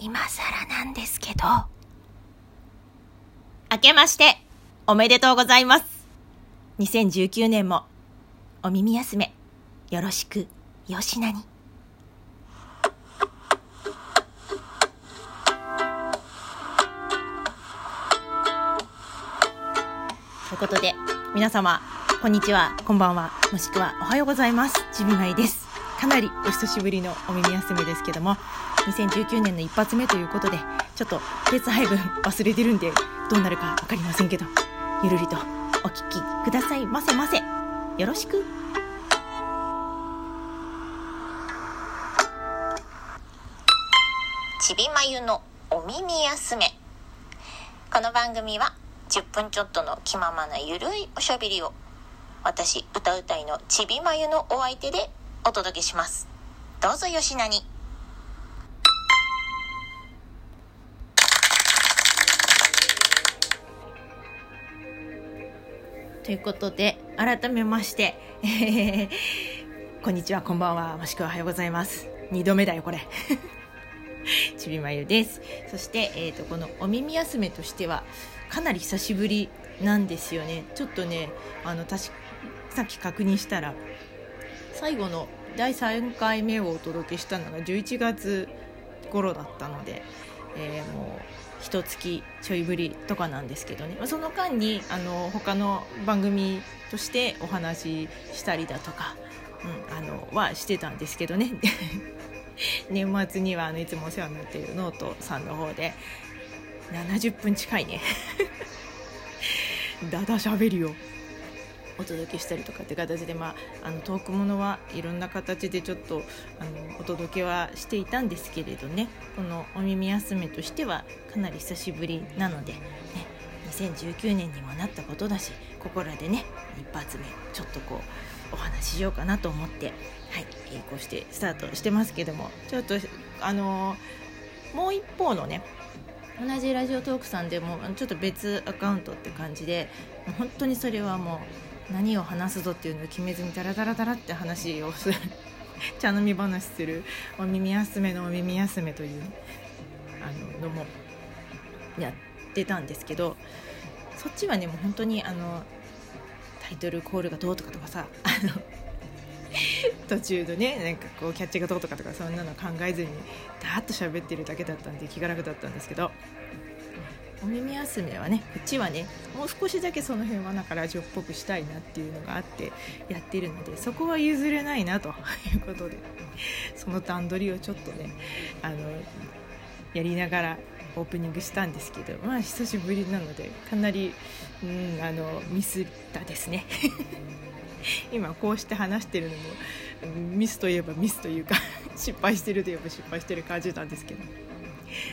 今更なんですけど。明けましておめでとうございます。2019年もお耳休めよろしくよしなに。ということで皆様こんにちはこんばんはもしくはおはようございます。ちびまいです。かなりお久しぶりのお耳休めですけども2019年の一発目ということでちょっと別配分忘れてるんでどうなるか分かりませんけどゆるりとお聞きくださいませませ。よろしく。ちびまゆのお耳休め。この番組は10分ちょっとの気ままなゆるいおしゃべりを私歌うたいのちびまゆのお相手でお届けします。どうぞよしなに。ということで改めまして、え ーこんにちはこんばんはもしくはおはようございます。2度目だよこれ。ちびまゆです。そして、えー、とこのお耳休めとしてはかなり久しぶりなんですよね。ちょっとねあの確かさっき確認したら最後の第3回目をお届けしたのが11月頃だったので、えーもう一月ちょいぶりとかなんですけどね。まあその間にあの他の番組としてお話ししたりだとか、うん、あのはしてたんですけどね。年末にはあのいつもお世話になっているノートさんの方で70分近いね。だだしゃべるよお届けしたりとかって形で、まあ、あのトークものはいろんな形でちょっとあのお届けはしていたんですけれどね。このお耳休めとしてはかなり久しぶりなので、ね、2019年にもなったことだしここらでね一発目ちょっとこうお話ししようかなと思って、はいこうしてスタートしてますけども。ちょっとあのもう一方のね同じラジオトークさんでもちょっと別アカウントって感じで本当にそれはもう何を話すぞっていうのを決めずにダラダラダラって話をする。茶飲み話する。お耳休めのお耳休めというあののもやってたんですけどそっちはねもう本当にあのタイトルコールがどうとかとかさあの 途中のねなんかこうキャッチがどうとかとかそんなの考えずにダーッと喋ってるだけだったんで気が楽だったんですけどお耳休めはねこっちはねもう少しだけその辺はなんかラジオっぽくしたいなっていうのがあってやってるのでそこは譲れないなということでその段取りをちょっとねあのやりながらオープニングしたんですけどまあ久しぶりなのでかなり、うん、あのミスったですね 今こうして話してるのもミスといえばミスというか失敗してるといえば失敗してる感じなんですけど。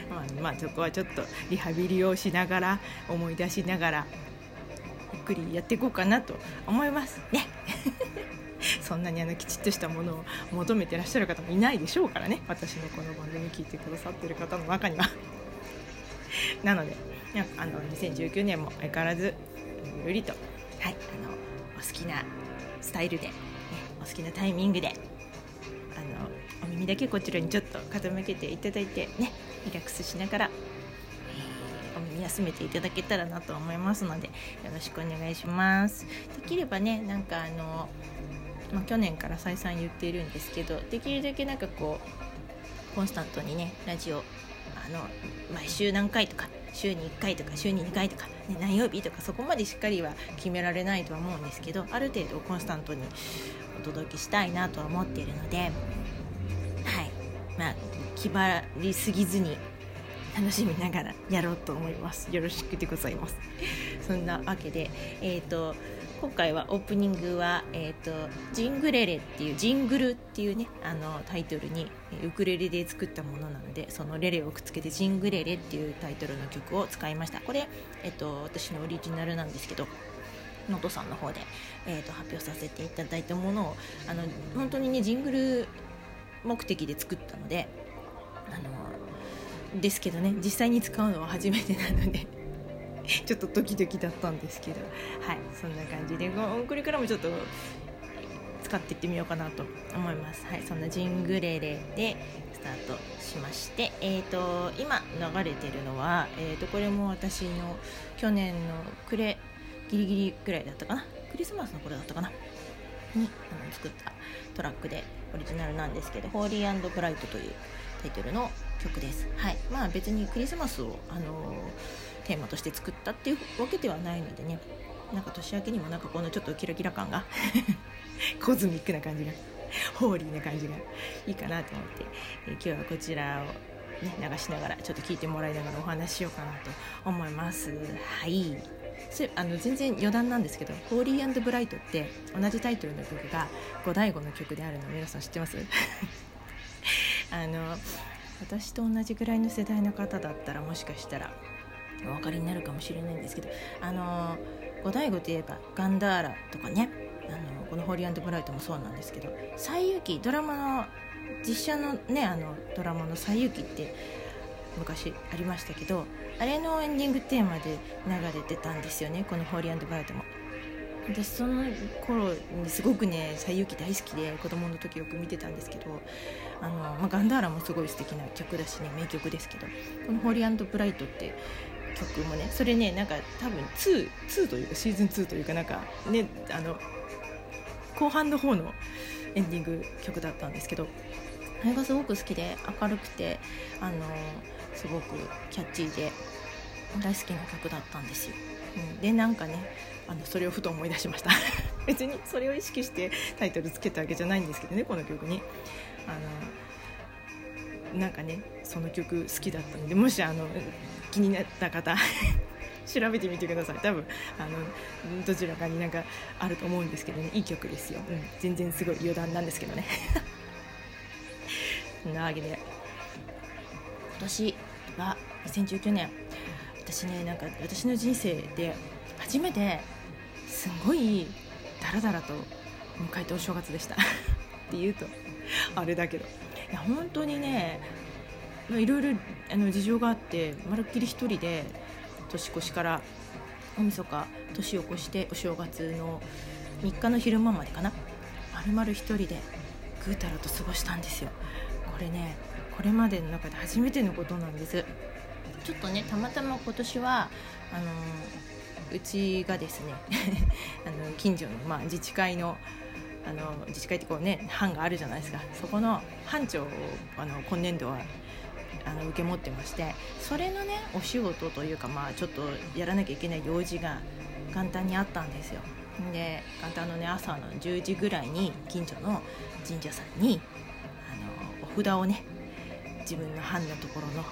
まあ、まあそこはちょっとリハビリをしながら思い出しながらゆっくりやっていこうかなと思います。ね。そんなにあのきちっとしたものを求めてらっしゃる方もいないでしょうからね。私のこの番組聞いてくださってる方の中には。なのであの2019年も相変わらずゆるりと、はい、あのお好きなスタイルで、ね、お好きなタイミングであのお耳だけこちらにちょっと傾けていただいてねリラックスしながら、えーお耳休めていただけたらなと思いますのでよろしくお願いします。できればねなんかあの、まあ、去年から再三言っているんですけどできるだけなんかこうコンスタントにねラジオあの毎週何回とか週に1回とか週に2回とか、ね、何曜日とかそこまでしっかりは決められないとは思うんですけどある程度コンスタントにお届けしたいなとは思っているのでまあ気張りすぎずに楽しみながらやろうと思います。よろしくでございます。そんなわけでえっ、と今回はオープニングは、えーと「ジングレレ」っていう「ジングル」っていうねあのタイトルにウクレレで作ったものなのでその「レレ」をくっつけて「ジングレレ」っていうタイトルの曲を使いました。これ、えー、と私のオリジナルなんですけど能登さんの方で、えー、と発表させていただいたものをあの本当にねジングル目的で作ったのであのですけどね実際に使うのは初めてなので ちょっとドキドキだったんですけどはいそんな感じでここれからもちょっと使っていってみようかなと思います。はいそんなジングレレでスタートしましてえーと、今流れてるのは、えーと、これも私の去年の暮れギリギリぐらいだったかな？クリスマスの頃だったかな？にあの作ったトラックでオリジナルなんですけど「ホーリーブライト」というタイトルの曲です。はい。まあ、別にクリスマスを、あのー、テーマとして作ったっていうわけではないのでね。なんか年明けにもなんかこのちょっとキラキラ感が コズミックな感じがホーリーな感じがいいかなと思って、えー、今日はこちらを、ね、流しながらちょっと聞いてもらいながらお話ししようかなと思います。はい。そあの全然余談なんですけど「ホーリーブライト」って同じタイトルの曲が五醍醐の曲であるの皆さん知ってます？あの私と同じぐらいの世代の方だったらもしかしたらお分かりになるかもしれないんですけどあの五醍醐といえばガンダーラとかねあのこの「ホーリーブライト」もそうなんですけど「西遊記」ドラマの実写のねあのドラマの「西遊記」って昔ありましたけどあれのエンディングテーマで流れてたんですよねこの「ホーリーブライト」も。私その頃にすごくね「西遊記」大好きで子供の時よく見てたんですけどあの、まあ、ガンダーラもすごい素敵な曲だしね名曲ですけどこの「ホーリーブライト」って曲もねそれねなんか多分 2, 2というかシーズン2というかなんかねあの後半の方のエンディング曲だったんですけどあれがすごく好きで明るくてあのすごくキャッチーで大好きな曲だったんですよ。うん、でなんかねあのそれをふと思い出しました。別にそれを意識してタイトルつけたわけじゃないんですけどねこの曲に。あのなんかねその曲好きだったのでもしあの気になった方 調べてみてください。多分あのどちらかになんかあると思うんですけどねいい曲ですよ、うん、全然すごい余談なんですけどね。なわけで。今年は2019年。私ねなんか私の人生で初めてすごいダラダラと迎えたお正月でした。って言うとあれだけど。いや本当にねいろいろあの事情があってまるっきり1人で年越しから大晦日年を越してお正月の3日の昼間までかな。まるまる1人でぐうたらと過ごしたんですよ。これねこれまでの中で初めてのことなんです。ちょっとねたまたま今年はあのうちがですね あの近所の、まあ、自治会のあの自治会ってこうね班があるじゃないですか。そこの班長をあの今年度はあの受け持ってましてそれのねお仕事というかまあちょっとやらなきゃいけない用事が元旦にあったんですよ。で元旦のね朝の10時ぐらいに近所の神社さんにあのお札をね自分の班のところの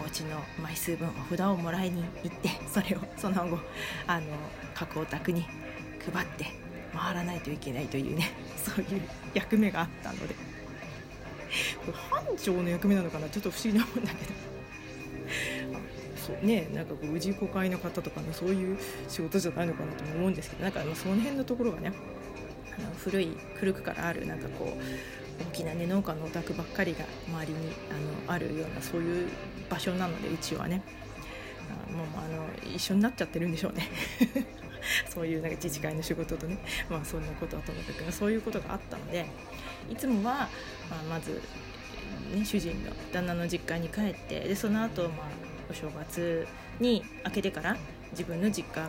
お家の枚数分お札をもらいに行って それをその後あの各お宅に配って回らないといけないというね そういう役目があったので。班長の役目なのかな？ちょっと不思議なもんだけど。そうねなんかこう氏子会の方とかのそういう仕事じゃないのかなと思うんですけどなんかその辺のところがねあの古い古くからあるなんかこう大きな、ね、農家のお宅ばっかりが周りにあのあるようなそういう場所なのでうちはね。あもうあの一緒になっちゃってるんでしょうね。そういうなんか自治会の仕事とね。まあそんなことはともかくそういうことがあったのでいつもは、まあ、まず、ね、主人の旦那の実家に帰ってでその後、まあお正月に明けてから自分の実家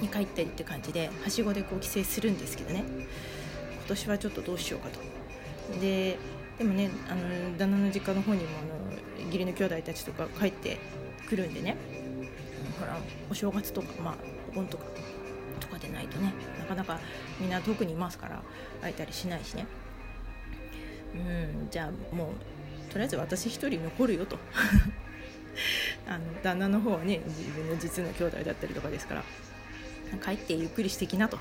に帰ったりって感じではしごでこう帰省するんですけどね。今年はちょっとどうしようかと。ででもねあの旦那の実家の方にもあの義理の兄弟たちとか帰ってくるんでね。ほらお正月とかまあお盆とかとかでないとねなかなかみんな遠くにいますから会えたりしないしね。うんじゃあもうとりあえず私一人残るよと。あの旦那の方はね自分の実の兄弟だったりとかですから帰ってゆっくりしてきなと。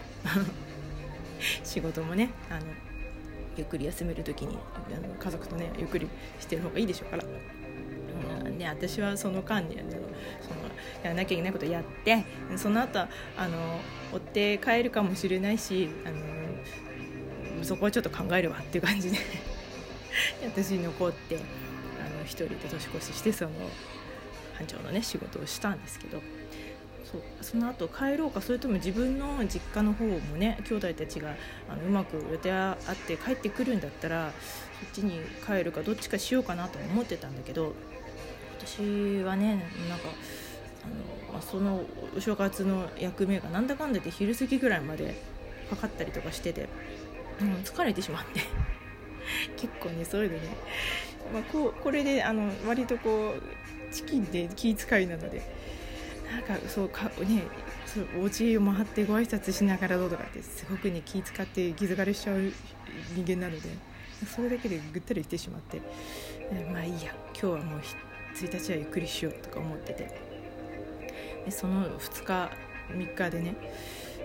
仕事もねあのゆっくり休める時にあの家族とねゆっくりしてる方がいいでしょうから。ね、私はその間にあのそのやらなきゃいけないことやってその後あの追って帰るかもしれないしあのそこはちょっと考えるわっていう感じで 私残ってあの一人で年越ししてその班長のね仕事をしたんですけどそう。その後帰ろうかそれとも自分の実家の方もね兄弟たちがあのうまく予定あって帰ってくるんだったらそっちに帰るかどっちかしようかなと思ってたんだけど私はねなんかあの、まあ、そのお正月の役目がなんだかんだで昼過ぎぐらいまでかかったりとかしてて、うん、疲れてしまって。結構ねそういうのね、まあ、こうこれであの割とこうチキンで気遣いなので。なんかそうかねそうお家を回ってご挨拶しながらどうとかってすごくね気遣って気疲れしちゃう人間なのでそれだけでぐったりしてしまってまあいいや今日はもう1日はゆっくりしようとか思ってて。でその2日3日でね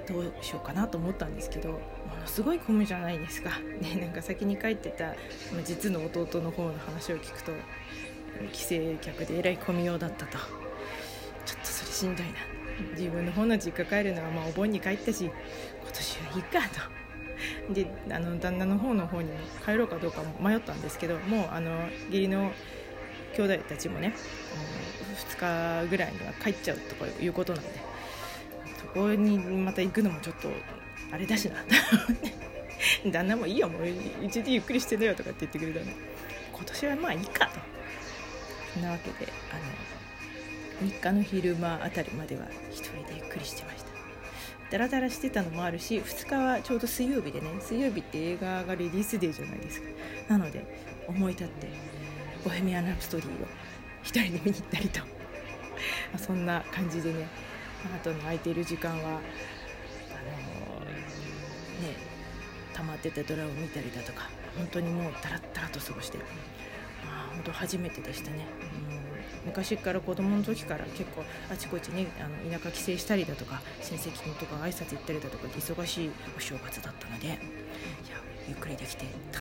どうしようかなと思ったんですけどものすごい混むじゃないですか、ね、なんか先に帰ってた実の弟の方の話を聞くと帰省客でえらい混みようだったと。ちょっとそしんどいな。自分の方の実家帰るのはまあお盆に帰ったし今年はいいかと。であの旦那の方の方にも帰ろうかどうか迷ったんですけどもうあの義理の兄弟たちもね2日ぐらいには帰っちゃうとかいうことなんでそこにまた行くのもちょっとあれだしな 旦那もいいよもう一日ゆっくりしてだよとかって言ってくれたんで今年はまあいいかと。そんなわけであの3日の昼間あたりまでは一人でゆっくりしてました。ダラダラしてたのもあるし2日はちょうど水曜日でね水曜日って映画がリリースデーじゃないですか。なので思い立って「ボヘミアン・ラプソディ」を一人で見に行ったりと。そんな感じでねあとの空いている時間はあのー、ね溜まってたドラを見たりだとか本当にもうダラッダラと過ごしてる、まあ、本当初めてでしたね、うん、昔から子供の時から結構あちこちにあの田舎帰省したりだとか親戚とか挨拶行ったりだとか忙しいお正月だったのでいやゆっくりできて